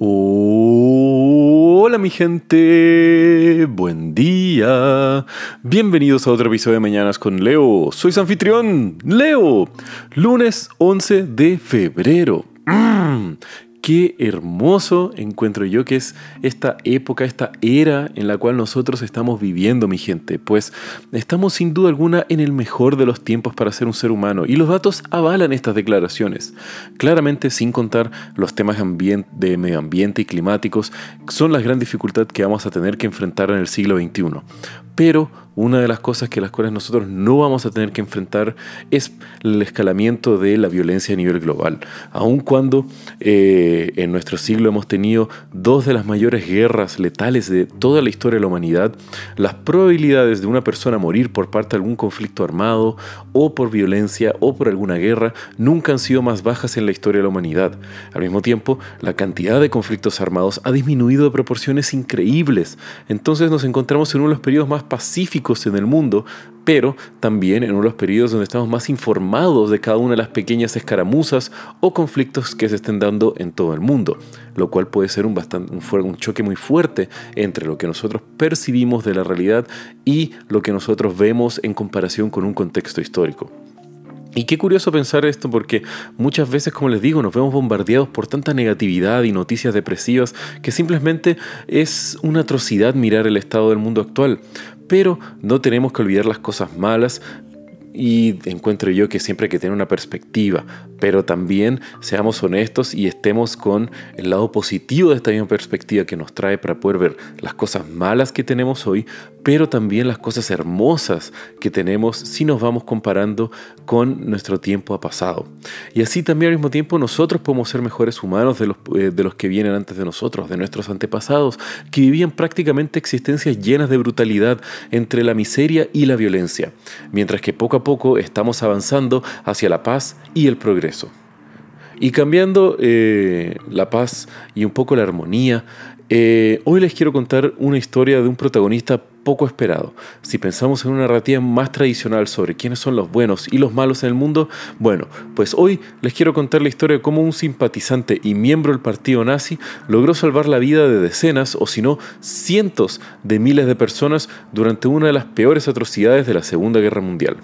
Hola mi gente, buen día. Bienvenidos a otro episodio de Mañanas con Leo. Soy su anfitrión, Leo. Lunes 11 de febrero. Mm, qué hermoso encuentro yo que es esta época, esta era en la cual nosotros estamos viviendo, mi gente. Pues estamos sin duda alguna en el mejor de los tiempos para ser un ser humano y los datos avalan estas declaraciones. Claramente sin contar los temas de medio ambiente y climáticos, son la gran dificultad que vamos a tener que enfrentar en el siglo XXI. Pero una de las cosas que las cuales nosotros no vamos a tener que enfrentar es el escalamiento de la violencia a nivel global. Aun cuando eh, en nuestro siglo hemos tenido dos de las mayores guerras letales de toda la historia de la humanidad, las probabilidades de una persona morir por parte de algún conflicto armado o por violencia o por alguna guerra nunca han sido más bajas en la historia de la humanidad. Al mismo tiempo, la cantidad de conflictos armados ha disminuido de proporciones increíbles. Entonces nos encontramos en uno de los periodos más pacíficos en el mundo, pero también en uno de los periodos donde estamos más informados de cada una de las pequeñas escaramuzas o conflictos que se estén dando en todo el mundo, lo cual puede ser un, bastante, un, choque muy fuerte entre lo que nosotros percibimos de la realidad y lo que nosotros vemos en comparación con un contexto histórico. Y qué curioso pensar esto porque muchas veces, como les digo, nos vemos bombardeados por tanta negatividad y noticias depresivas que simplemente es una atrocidad mirar el estado del mundo actual. Pero no tenemos que olvidar las cosas malas y encuentro yo que siempre hay que tener una perspectiva, pero también seamos honestos y estemos con el lado positivo de esta misma perspectiva que nos trae para poder ver las cosas malas que tenemos hoy, pero también las cosas hermosas que tenemos si nos vamos comparando con nuestro tiempo pasado. Y así también al mismo tiempo nosotros podemos ser mejores humanos de los, eh, de los que vienen antes de nosotros, de nuestros antepasados, que vivían prácticamente existencias llenas de brutalidad entre la miseria y la violencia, mientras que poco a poco estamos avanzando hacia la paz y el progreso. Y cambiando eh, la paz y un poco la armonía, eh, hoy les quiero contar una historia de un protagonista poco esperado. Si pensamos en una narrativa más tradicional sobre quiénes son los buenos y los malos en el mundo, bueno, pues hoy les quiero contar la historia de cómo un simpatizante y miembro del partido nazi logró salvar la vida de decenas o si no cientos de miles de personas durante una de las peores atrocidades de la Segunda Guerra Mundial.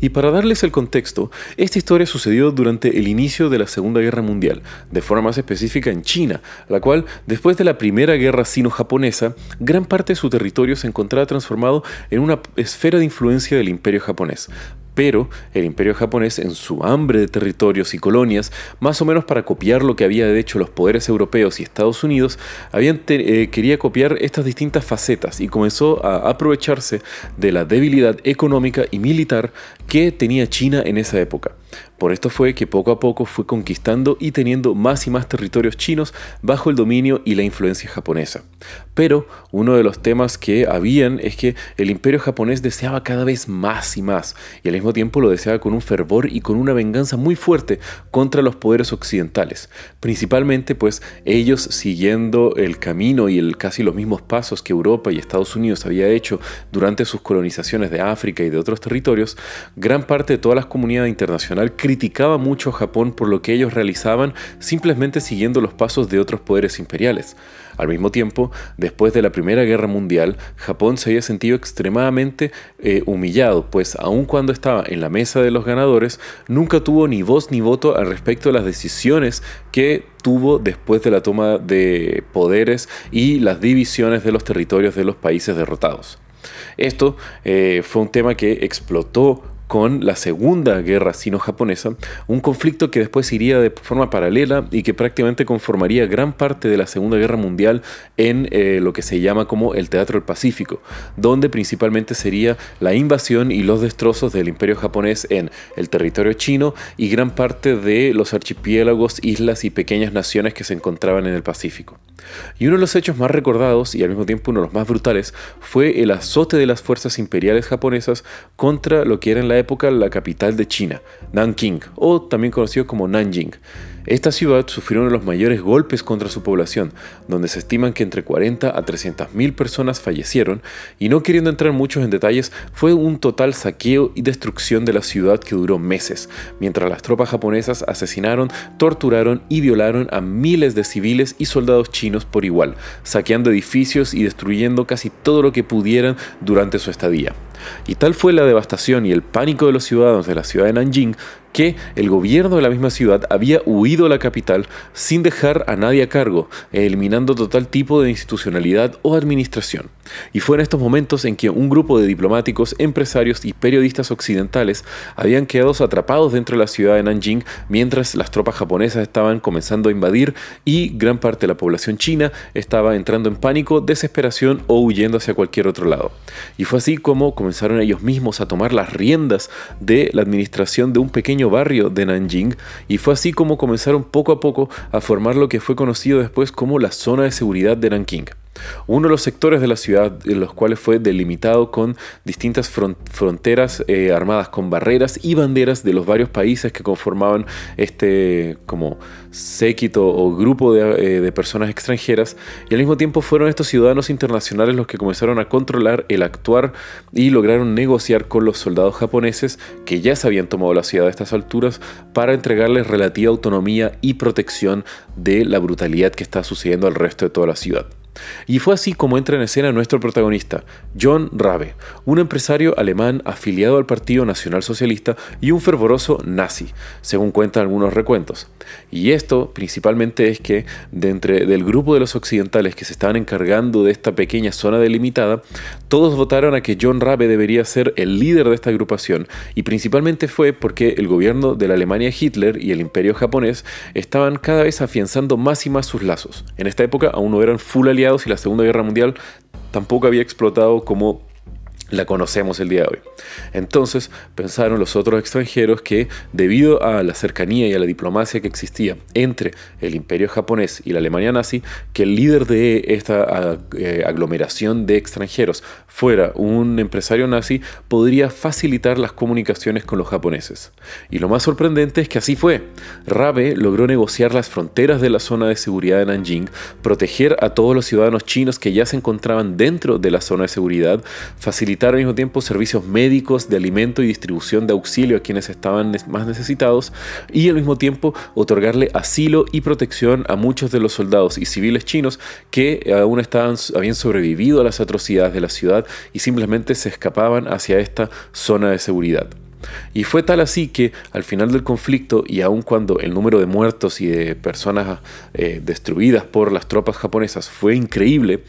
Y para darles el contexto, esta historia sucedió durante el inicio de la Segunda Guerra Mundial, de forma más específica en China, la cual, después de la Primera Guerra Sino-Japonesa, gran parte de su territorio se encontraba transformado en una esfera de influencia del Imperio japonés, pero el imperio japonés, en su hambre de territorios y colonias, más o menos para copiar lo que había hecho los poderes europeos y Estados Unidos, eh, quería copiar estas distintas facetas y comenzó a aprovecharse de la debilidad económica y militar que tenía China en esa época. Por esto fue que poco a poco fue conquistando y teniendo más y más territorios chinos bajo el dominio y la influencia japonesa. Pero uno de los temas que habían es que el imperio japonés deseaba cada vez más y más, y al mismo tiempo lo deseaba con un fervor y con una venganza muy fuerte contra los poderes occidentales. Principalmente pues ellos siguiendo el camino y el, casi los mismos pasos que Europa y Estados Unidos había hecho durante sus colonizaciones de África y de otros territorios, gran parte de toda la comunidad criticaba mucho a Japón por lo que ellos realizaban simplemente siguiendo los pasos de otros poderes imperiales. Al mismo tiempo, después de la Primera Guerra Mundial, Japón se había sentido extremadamente eh, humillado, pues aun cuando estaba en la mesa de los ganadores, nunca tuvo ni voz ni voto al respecto de las decisiones que tuvo después de la toma de poderes y las divisiones de los territorios de los países derrotados. Esto eh, fue un tema que explotó con la Segunda Guerra Sino-Japonesa, un conflicto que después iría de forma paralela y que prácticamente conformaría gran parte de la Segunda Guerra Mundial en eh, lo que se llama como el Teatro del Pacífico, donde principalmente sería la invasión y los destrozos del Imperio japonés en el territorio chino y gran parte de los archipiélagos, islas y pequeñas naciones que se encontraban en el Pacífico. Y uno de los hechos más recordados y al mismo tiempo uno de los más brutales fue el azote de las fuerzas imperiales japonesas contra lo que era en la la época la capital de China, Nanking, o también conocido como Nanjing. Esta ciudad sufrió uno de los mayores golpes contra su población, donde se estiman que entre 40 a 300 mil personas fallecieron, y no queriendo entrar muchos en detalles, fue un total saqueo y destrucción de la ciudad que duró meses, mientras las tropas japonesas asesinaron, torturaron y violaron a miles de civiles y soldados chinos por igual, saqueando edificios y destruyendo casi todo lo que pudieran durante su estadía. Y tal fue la devastación y el pánico de los ciudadanos de la ciudad de Nanjing que el gobierno de la misma ciudad había huido a la capital sin dejar a nadie a cargo, eliminando total tipo de institucionalidad o administración. Y fue en estos momentos en que un grupo de diplomáticos, empresarios y periodistas occidentales habían quedado atrapados dentro de la ciudad de Nanjing mientras las tropas japonesas estaban comenzando a invadir y gran parte de la población china estaba entrando en pánico, desesperación o huyendo hacia cualquier otro lado. Y fue así como comenzaron ellos mismos a tomar las riendas de la administración de un pequeño barrio de Nanjing y fue así como comenzaron poco a poco a formar lo que fue conocido después como la zona de seguridad de Nanking. Uno de los sectores de la ciudad en los cuales fue delimitado con distintas fronteras eh, armadas con barreras y banderas de los varios países que conformaban este como séquito o grupo de, eh, de, personas extranjeras y al mismo tiempo fueron estos ciudadanos internacionales los que comenzaron a controlar el actuar y lograron negociar con los soldados japoneses que ya se habían tomado la ciudad a estas alturas para entregarles relativa autonomía y protección de la brutalidad que está sucediendo al resto de toda la ciudad. Y fue así como entra en escena nuestro protagonista, John Rabe, un empresario alemán afiliado al Partido Nacional Socialista y un fervoroso nazi, según cuentan algunos recuentos. Y esto principalmente es que de entre del grupo de los occidentales que se estaban encargando de esta pequeña zona delimitada, todos votaron a que John Rabe debería ser el líder de esta agrupación y principalmente fue porque el gobierno de la Alemania Hitler y el imperio japonés estaban cada vez afianzando más y más sus lazos. En esta época aún no eran full aliados y la Segunda Guerra Mundial tampoco había explotado como la conocemos el día de hoy. Entonces pensaron los otros extranjeros que debido a la cercanía y a la diplomacia que existía entre el imperio japonés y la Alemania nazi, que el líder de esta eh, aglomeración de extranjeros fuera un empresario nazi, podría facilitar las comunicaciones con los japoneses. Y lo más sorprendente es que así fue. Rabe logró negociar las fronteras de la zona de seguridad de Nanjing, proteger a todos los ciudadanos chinos que ya se encontraban dentro de la zona de seguridad, facilitar al mismo tiempo servicios médicos, de alimento y distribución de auxilio a quienes estaban más necesitados y al mismo tiempo otorgarle asilo y protección a muchos de los soldados y civiles chinos que aún estaban, habían sobrevivido a las atrocidades de la ciudad y simplemente se escapaban hacia esta zona de seguridad. Y fue tal así que al final del conflicto, y aun cuando el número de muertos y de personas eh, destruidas por las tropas japonesas fue increíble,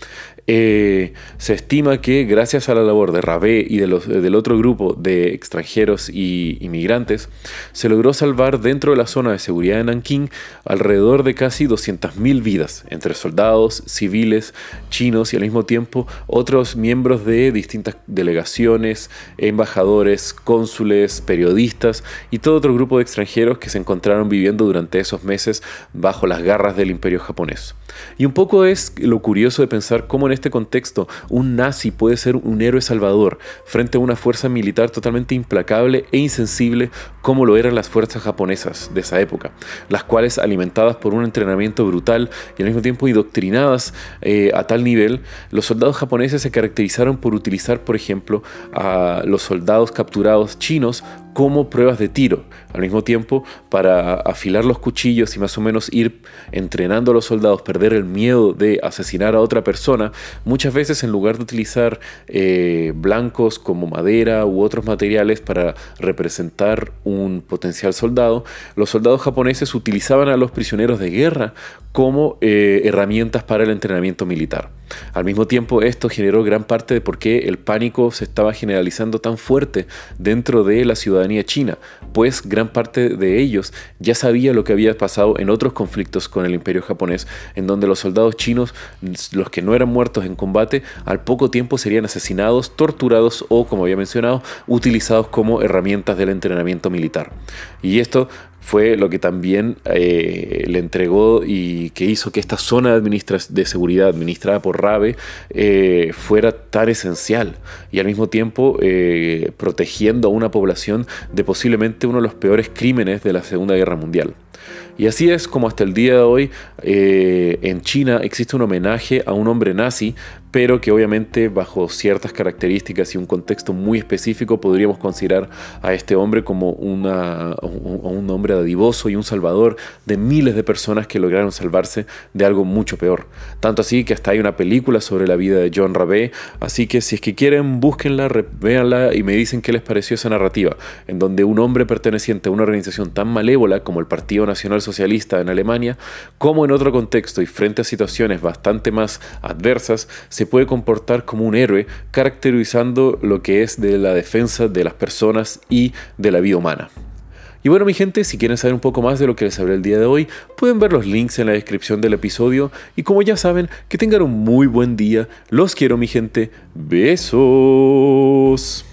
eh, se estima que gracias a la labor de Rabé y de los, del otro grupo de extranjeros y inmigrantes, se logró salvar dentro de la zona de seguridad de Nanking alrededor de casi 200.000 vidas, entre soldados, civiles, chinos y al mismo tiempo otros miembros de distintas delegaciones, embajadores, cónsules, periodistas y todo otro grupo de extranjeros que se encontraron viviendo durante esos meses bajo las garras del imperio japonés. Y un poco es lo curioso de pensar cómo en este contexto un nazi puede ser un héroe salvador frente a una fuerza militar totalmente implacable e insensible como lo eran las fuerzas japonesas de esa época, las cuales alimentadas por un entrenamiento brutal y al mismo tiempo indoctrinadas eh, a tal nivel, los soldados japoneses se caracterizaron por utilizar, por ejemplo, a los soldados capturados chinos como pruebas de tiro, al mismo tiempo para afilar los cuchillos y más o menos ir entrenando a los soldados, perder el miedo de asesinar a otra persona, muchas veces en lugar de utilizar eh, blancos como madera u otros materiales para representar un potencial soldado, los soldados japoneses utilizaban a los prisioneros de guerra como eh, herramientas para el entrenamiento militar. Al mismo tiempo, esto generó gran parte de por qué el pánico se estaba generalizando tan fuerte dentro de la ciudadanía china, pues gran parte de ellos ya sabía lo que había pasado en otros conflictos con el imperio japonés, en donde los soldados chinos, los que no eran muertos en combate, al poco tiempo serían asesinados, torturados o, como había mencionado, utilizados como herramientas del entrenamiento militar. Y esto fue lo que también eh, le entregó y que hizo que esta zona de, seguridad administrada por RABE eh, fuera tan esencial y al mismo tiempo eh, protegiendo a una población de posiblemente uno de los peores crímenes de la Segunda Guerra Mundial. Y así es como hasta el día de hoy eh, en China existe un homenaje a un hombre nazi, pero que obviamente bajo ciertas características y un contexto muy específico podríamos considerar a este hombre como un hombre dadivoso y un salvador de miles de personas que lograron salvarse de algo mucho peor. Tanto así que hasta hay una película sobre la vida de John Rabé, así que si es que quieren, búsquenla, véanla y me dicen qué les pareció esa narrativa, en donde un hombre perteneciente a una organización tan malévola como el Partido Nacional Socialista en Alemania, como en otro contexto y frente a situaciones bastante más adversas, se puede comportar como un héroe, caracterizando lo que es de la defensa de las personas y de la vida humana. Y bueno mi gente, si quieren saber un poco más de lo que les hablé el día de hoy, pueden ver los links en la descripción del episodio y como ya saben, que tengan un muy buen día. Los quiero mi gente. Besos.